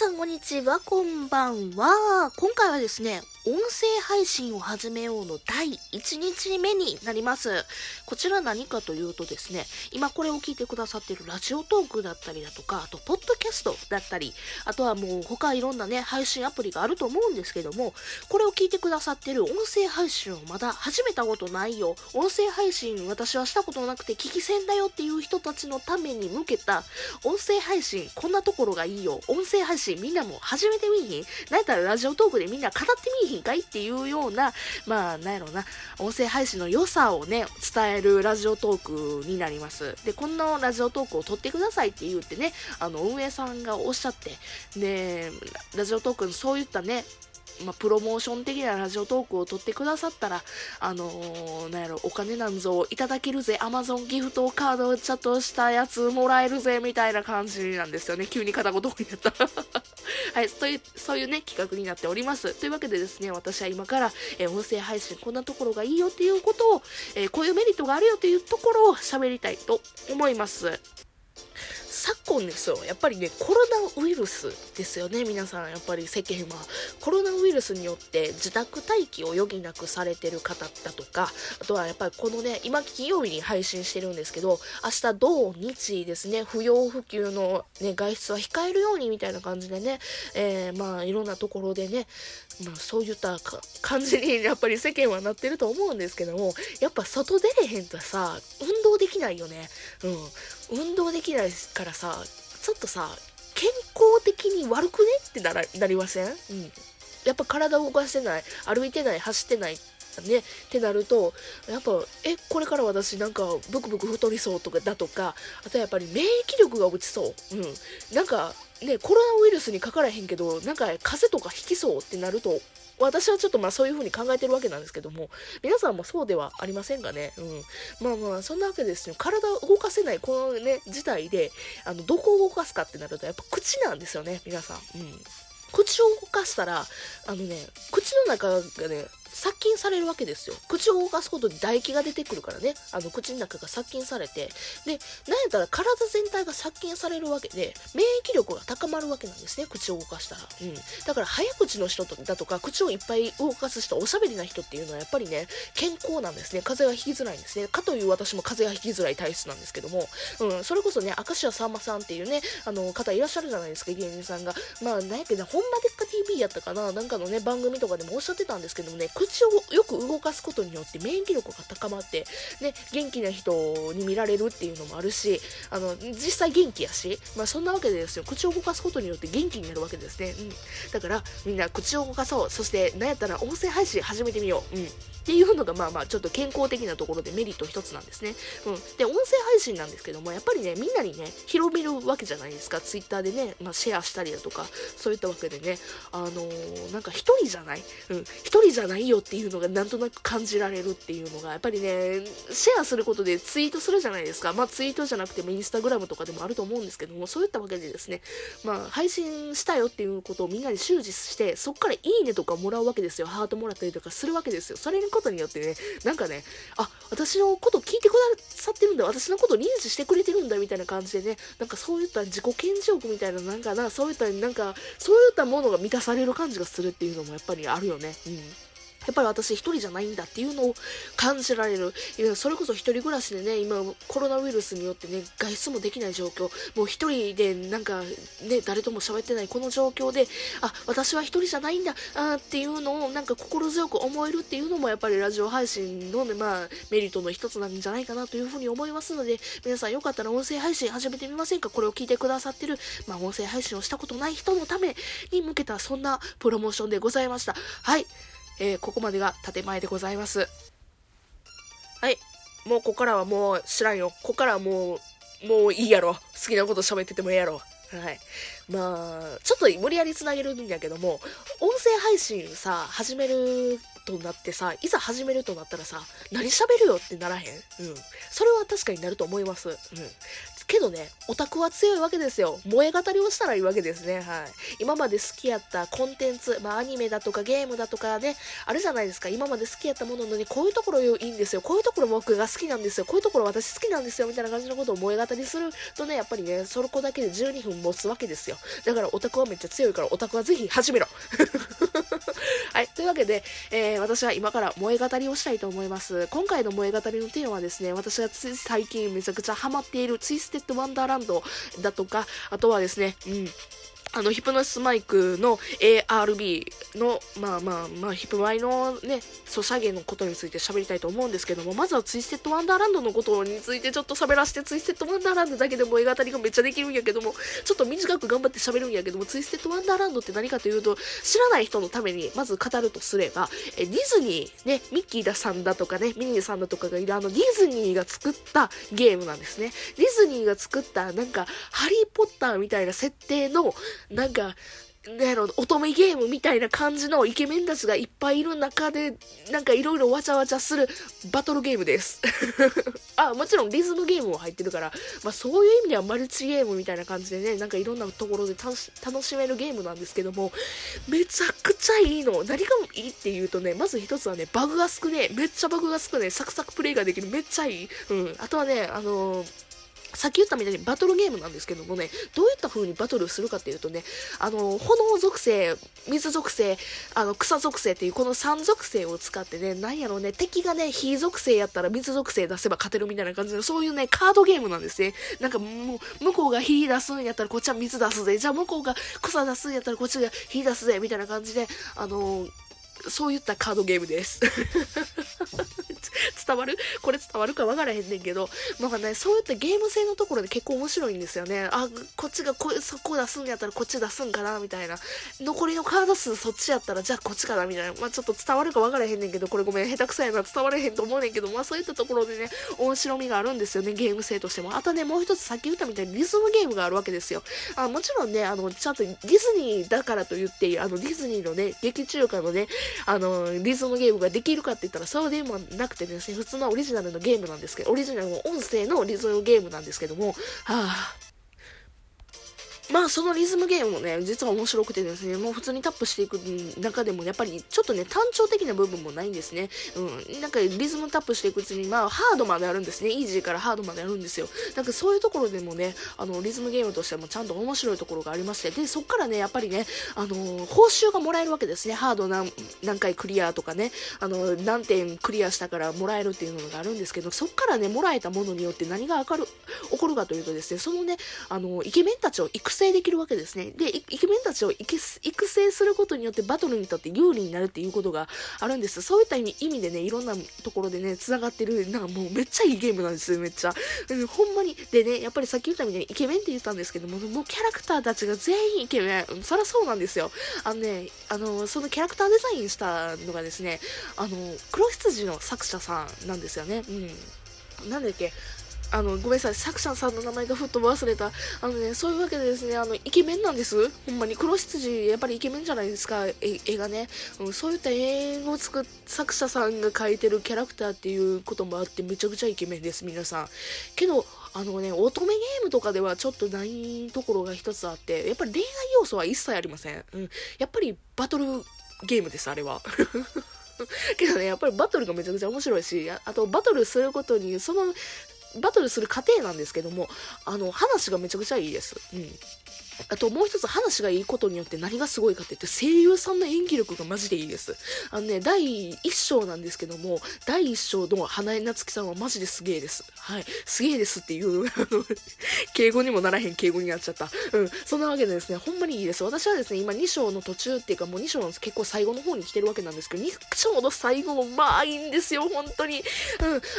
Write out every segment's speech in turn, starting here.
さんこんにちは、こんばんは。今回はですね、音声配信を始めようの第1日目になります。こちら何かというとですね、今これを聞いてくださっているラジオトークだったりだとか、あと、ポッドキャストだったり、あとはもう他いろんなね、配信アプリがあると思うんですけども、これを聞いてくださってる音声配信をまだ始めたことないよ、音声配信私はしたことなくて聞き戦だよっていう人たちのために向けた、音声配信、こんなところがいいよ、音声配信みんなも始めてみいひん。なんやったらラジオトークでみんな語ってみいひん。かいっていうような、まあ、なんやろうな、音声配信の良さをね、伝えるラジオトークになります。で、こんなラジオトークを撮ってくださいって言ってね、あの、運営さんがおっしゃって、で、ラジオトークにそういったね、まあ、プロモーション的なラジオトークを撮ってくださったら、あのー、なんやろ、お金なんぞいただけるぜ、アマゾンギフトカードちょっとしたやつもらえるぜ、みたいな感じなんですよね。急に片言になった。はい、そういう、そういうね、企画になっております。というわけでですね、私は今から、えー、音声配信こんなところがいいよっていうことを、えー、こういうメリットがあるよっていうところを喋りたいと思います。昨今ですよ、やっぱりね、コロナウイルスですよね、皆さん、やっぱり世間は。コロナウイルスによって自宅待機を余儀なくされてる方だとか、あとはやっぱりこのね、今金曜日に配信してるんですけど、明日土日ですね、不要不急のね、外出は控えるようにみたいな感じでね、えー、まあいろんなところでね、まあそういった感じにやっぱり世間はなってると思うんですけども、やっぱ外出れへんとさ、運動できないよね。うん。運動できないからさ、ちょっとさ、健康的に悪くね？ってならなりません？うん。やっぱ体を動かしてない、歩いてない、走ってないね、ってなると、やっぱ、え、これから私なんかブクブク太りそうとかだとか、あとやっぱり免疫力が落ちそう。うん。なんか、ね、コロナウイルスにかからへんけど、なんか風邪とかひきそうってなると、私はちょっとまあそういうふうに考えてるわけなんですけども、皆さんもそうではありませんがね、うん。まあまあ、そんなわけですよ。体を動かせないこのね、事態で、あの、どこを動かすかってなると、やっぱ口なんですよね、皆さん。うん。口を動かしたら、あのね、口の中がね、殺菌されるわけですよ。口を動かすことで唾液が出てくるからね、あの口の中が殺菌されて、で、なんやったら体全体が殺菌されるわけで、免疫力が高まるわけなんですね、口を動かしたら。うん。だから早口の人だとか、口をいっぱい動かす人、おしゃべりな人っていうのはやっぱりね、健康なんですね。風邪がひきづらいんですね。かという私も風邪がひきづらい体質なんですけども、うん、それこそね、明石家さんまさんっていうね、あの方いらっしゃるじゃないですか、芸人さんが。まあ、なんやけど、ほんまでっか TV やったかな、なんかのね、番組とかでもおっしゃってたんですけどもね、口をよく動かすことによって免疫力が高まって、ね、元気な人に見られるっていうのもあるし、あの、実際元気やし、まあそんなわけですよ、口を動かすことによって元気になるわけですね。うん。だから、みんな口を動かそう。そして、なんやったら音声配信始めてみよう。うん。っていうのがまあまあちょっと健康的なところでメリット一つなんですね。うん。で、音声配信なんですけども、やっぱりね、みんなにね、広めるわけじゃないですか。ツイッターでね、まあ、シェアしたりだとか、そういったわけでね、あのー、なんか一人じゃない？うん。一人じゃないよっていうのがなんとなく感じられるっていうのが、やっぱりね、シェアすることでツイートするじゃないですか。まあツイートじゃなくてもインスタグラムとかでもあると思うんですけども、そういったわけでですね、まあ配信したよっていうことをみんなに周知して、そっからいいねとかもらうわけですよ。ハートもらったりとかするわけですよ。それのことによってね、なんかね、あ、私のこと聞いてくださってるんだ、私のこと認知してくれてるんだ、みたいな感じでね、なんかそういった自己顕示欲みたいな、なんかな、そういったなんか、そういったものが満たされる感じがするっていうのもやっぱりあるよね。うん。やっぱり私一人じゃないんだっていうのを感じられる。それこそ一人暮らしでね、今コロナウイルスによってね、外出もできない状況、もう一人でなんかね、誰とも喋ってないこの状況で、あ、私は一人じゃないんだ、あっていうのをなんか心強く思えるっていうのもやっぱりラジオ配信のね、まあ、メリットの一つなんじゃないかなというふうに思いますので、皆さんよかったら音声配信始めてみませんか？これを聞いてくださってる、まあ、音声配信をしたことない人のために向けたそんなプロモーションでございました。はい。えー、ここまでが建前でございます。はい。もうここからはもう知らんよ。ここからはもう、もういいやろ。好きなこと喋っててもええやろ。はい。まあ、ちょっと無理やり繋げるんやけども、音声配信さ、始めるとなってさ、いざ始めるとなったらさ、何喋るよってならへん？うん。それは確かになると思います。うん。けどね、オタクは強いわけですよ。萌え語りをしたらいいわけですね。はい。今まで好きやったコンテンツ、まあアニメだとかゲームだとかね、あるじゃないですか。今まで好きやったもののに、こういうところいいんですよ。こういうところ僕が好きなんですよ。こういうところ私好きなんですよ。みたいな感じのことを萌え語りするとね、やっぱりね、そこだけで12分持つわけですよ。だからオタクはめっちゃ強いから、オタクはぜひ始めろ。はい。というわけで、えー、私は今から萌え語りをしたいと思います。今回の萌え語りのテーマはですね、私がつい最近めちゃくちゃハマっているツイステットワンダーランドだとか、あとはですね、うん。あの、ヒプノシスマイクの ARB の、まあまあまあ、ヒプマイのね、ソシャゲのことについて喋りたいと思うんですけども、まずはツイステッドワンダーランドのことについてちょっと喋らせて、ツイステッドワンダーランドだけでも萌え語りがめっちゃできるんやけども、ちょっと短く頑張って喋るんやけども、ツイステッドワンダーランドって何かというと、知らない人のためにまず語るとすれば、えディズニー、ね、ミッキーださんだとかね、ミニーさんだとかがいるあのディズニーが作ったゲームなんですね。ディズニーが作ったなんか、ハリーポッターみたいな設定の、なんか、なんやろ、乙女ゲームみたいな感じのイケメンたちがいっぱいいる中で、なんかいろいろわちゃわちゃするバトルゲームです。あ、もちろんリズムゲームも入ってるから、まあそういう意味ではマルチゲームみたいな感じでね、なんかいろんなところで楽しめるゲームなんですけども、めちゃくちゃいいの。何がいいって言うとね、まず一つはね、バグが少ねえめっちゃバグが少ねサクサクプレイができる。めっちゃいい。うん。あとはね、あのーさっき言ったみたいにバトルゲームなんですけどもね、どういった風にバトルするかっていうとね、あの、炎属性、水属性、あの、草属性っていうこの3属性を使ってね、なんやろうね、敵がね、火属性やったら水属性出せば勝てるみたいな感じの、そういうね、カードゲームなんですね。なんかもう、向こうが火出すんやったらこっちは水出すぜ。じゃあ向こうが草出すんやったらこっちが火出すぜ。みたいな感じで、あのそういったカードゲームです。伝わる？これ伝わるかわからへんねんけど、なんかね、そういったゲーム性のところで結構面白いんですよね。あ、こっちがこそこ出すんやったらこっち出すんかなみたいな。残りのカード数そっちやったらじゃあこっちかなみたいな。まあちょっと伝わるかわからへんねんけど、これごめん、下手くそやな、伝われへんと思うねんけど、まあそういったところでね、面白みがあるんですよね、ゲーム性としても。あとね、もう一つさっき言ったみたいにリズムゲームがあるわけですよ。あもちろんね、あの、ちゃんとディズニーだからと言って、あの、ディズニーのね、劇中歌のね、あの、リズムゲームができるかって言ったらそうでもなくてですね、普通のオリジナルのゲームなんですけど、オリジナルの音声のリズムゲームなんですけども、はあ、まあそのリズムゲームもね、実は面白くてですね、もう普通にタップしていく中でも、やっぱりちょっとね、単調的な部分もないんですね。うん。なんかリズムタップしていくうちに、まあハードまであるんですね。イージーからハードまであるんですよ。なんかそういうところでもね、あの、リズムゲームとしてもちゃんと面白いところがありまして、で、そっからね、やっぱりね、あの報酬がもらえるわけですね。ハード何何回クリアとかね、あの、何点クリアしたからもらえるっていうのがあるんですけど、そっからね、もらえたものによって何が起こる、起こるかというとですね、そのね、あの、イケメンたちを育成できるわけですね。で、イケメンたちを育成することによってバトルにとって有利になるっていうことがあるんです。そういった意味でね、いろんなところでね、繋がってる、なんかもうめっちゃいいゲームなんですよ、めっちゃ。うん、ほんまに。でね、やっぱりさっき言ったみたいにイケメンって言ったんですけども、もうキャラクターたちが全員イケメン。そりゃそうなんですよ。あのね、あの、そのキャラクターデザインしたのがですね、あの、黒羊の作者さんなんですよね。うん。なんだっけ、あの、ごめんなさい、作者さんの名前がふっと忘れた。あのね、そういうわけでですね、あの、イケメンなんです。ほんまに。黒羊、やっぱりイケメンじゃないですか、絵がね。うん、そういった絵を作っ、作者さんが描いてるキャラクターっていうこともあって、めちゃくちゃイケメンです、皆さん。けど、あのね、乙女ゲームとかではちょっとないところが一つあって、やっぱり恋愛要素は一切ありません。うん。やっぱりバトルゲームです、あれは。けどね、やっぱりバトルがめちゃくちゃ面白いし、あとバトルすることに、そのバトルする過程なんですけども、あの、話がめちゃくちゃいいです。うん。あともう一つ話がいいことによって何がすごいかって言って声優さんの演技力がマジでいいです。あのね、第1章なんですけども、第1章の花江夏樹さんはマジですげえです。はい。すげえですっていう、敬語にもならへん敬語になっちゃった。うん。そんなわけでですね、ほんまにいいです。私はですね、今2章の途中っていうかもう2章の結構最後の方に来てるわけなんですけど、2章の最後もまあいいんですよ、本当に。うん。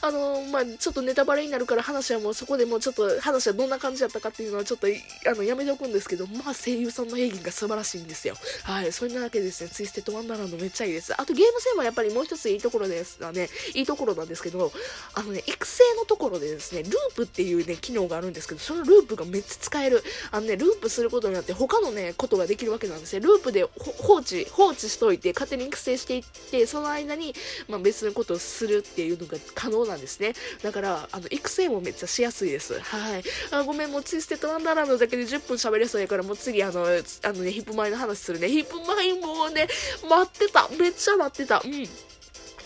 あの、まあちょっとネタバレになるから話はもうそこでもうちょっと話はどんな感じだったかっていうのはちょっと、あの、やめておくんですですけど、まあ声優さんの演技が素晴らしいんですよ。はい。それなわけでですね、ツイステッドワンダーランドめっちゃいいです。あとゲーム性もやっぱりもう一ついいところですがね、いいところなんですけど、あのね、育成のところでですね、ループっていうね、機能があるんですけど、そのループがめっちゃ使える。あのね、ループすることによって他のね、ことができるわけなんですね。ループで放置、放置しといて、勝手に育成していって、その間に、まあ、別のことをするっていうのが可能なんですね。だから、あの、育成もめっちゃしやすいです。はい。あごめん、もうツイステッドワンダーランドだけで10分喋れそうやから、もう次、あの、あのね、ヒップマイの話するね。ヒップマイもうね、待ってた。めっちゃ待ってた。うん。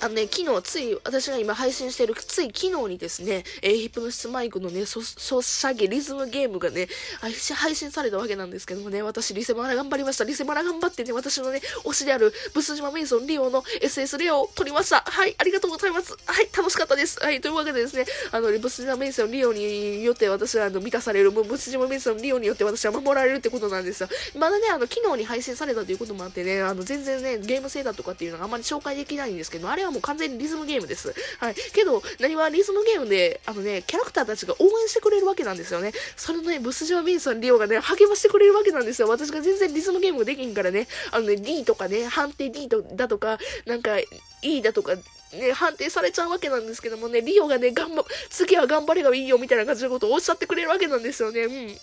あのね、昨日、つい、私が今配信している、つい昨日にですね、えー、ヒップノシスマイクのね、ソシャゲリズムゲームがね、配信されたわけなんですけどもね、私、リセマラ頑張りました。リセマラ頑張ってね、私のね、推しである、ブス島メイソンリオの SS レオを取りました。はい、ありがとうございます。はい、楽しかったです。はい、というわけでですね、あの、ブス島メイソンリオによって私は、あの、満たされる、ブス島メイソンリオによって私は守られるってことなんですよ。まだね、あの、昨日に配信されたということもあってね、あの、全然ね、ゲーム性だとかっていうのがあまり紹介できないんですけど、あれはもう完全にリズムゲームです。はい。けど、何はリズムゲームで、あのね、キャラクターたちが応援してくれるわけなんですよね。それのね、ブスジョー・ミンソン・リオがね、励ましてくれるわけなんですよ。私が全然リズムゲームできんからね、あのね、D とかね、判定 D とだとか、なんか E だとか、ね、判定されちゃうわけなんですけどもね、リオがね、頑張、次は頑張ればいいよみたいな感じのことをおっしゃってくれるわけなんですよね。うん。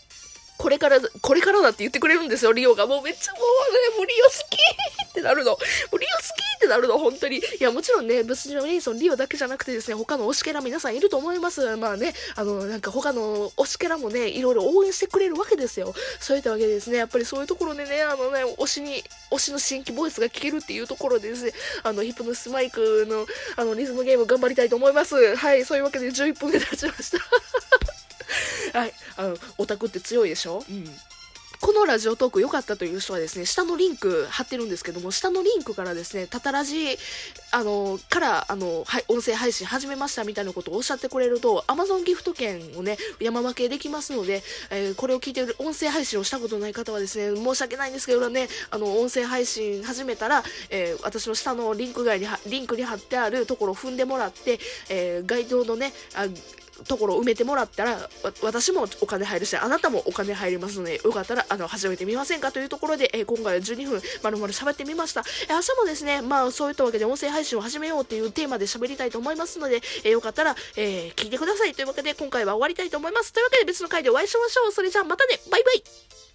これから、これからだって言ってくれるんですよ、リオが。もうめっちゃもうね、もうリオ好きってなるの。もうリオ好きってなるの、本当に。いや、もちろんね、ブスジョン・レイソン、リオだけじゃなくてですね、他の推しキャラ皆さんいると思います。まあね、あの、なんか他の推しキャラもね、いろいろ応援してくれるわけですよ。そういったわけでですね、やっぱりそういうところでね、あのね、推しに、推しの新規ボイスが聞けるっていうところでですね、あの、ヒップノスマイクの、あの、リズムゲーム頑張りたいと思います。はい、そういうわけで11分で経ちました。はい、あの、オタクって強いでしょ？うん。このラジオトーク良かったという人はですね、下のリンク貼ってるんですけども、下のリンクからですね、タタラジ、あの、から、あの、はい、音声配信始めましたみたいなことをおっしゃってくれると、Amazon ギフト券をね、山分けできますので、えー、これを聞いてる音声配信をしたことない方はですね、申し訳ないんですけどね、あの、音声配信始めたら、えー、私の下のリンク外に、リンクに貼ってあるところを踏んでもらって、えー、該当のね、あところを埋めてもらったら、私もお金入るし、あなたもお金入りますので、よかったら、あの、始めてみませんか？というところで、えー、今回は12分、まるまる喋ってみました。えー、明日もですね、まあ、そういったわけで音声配信を始めようというテーマで喋りたいと思いますので、えー、よかったら、え聞いてください。というわけで、今回は終わりたいと思います。というわけで、別の回でお会いしましょう。それじゃあ、またねバイバイ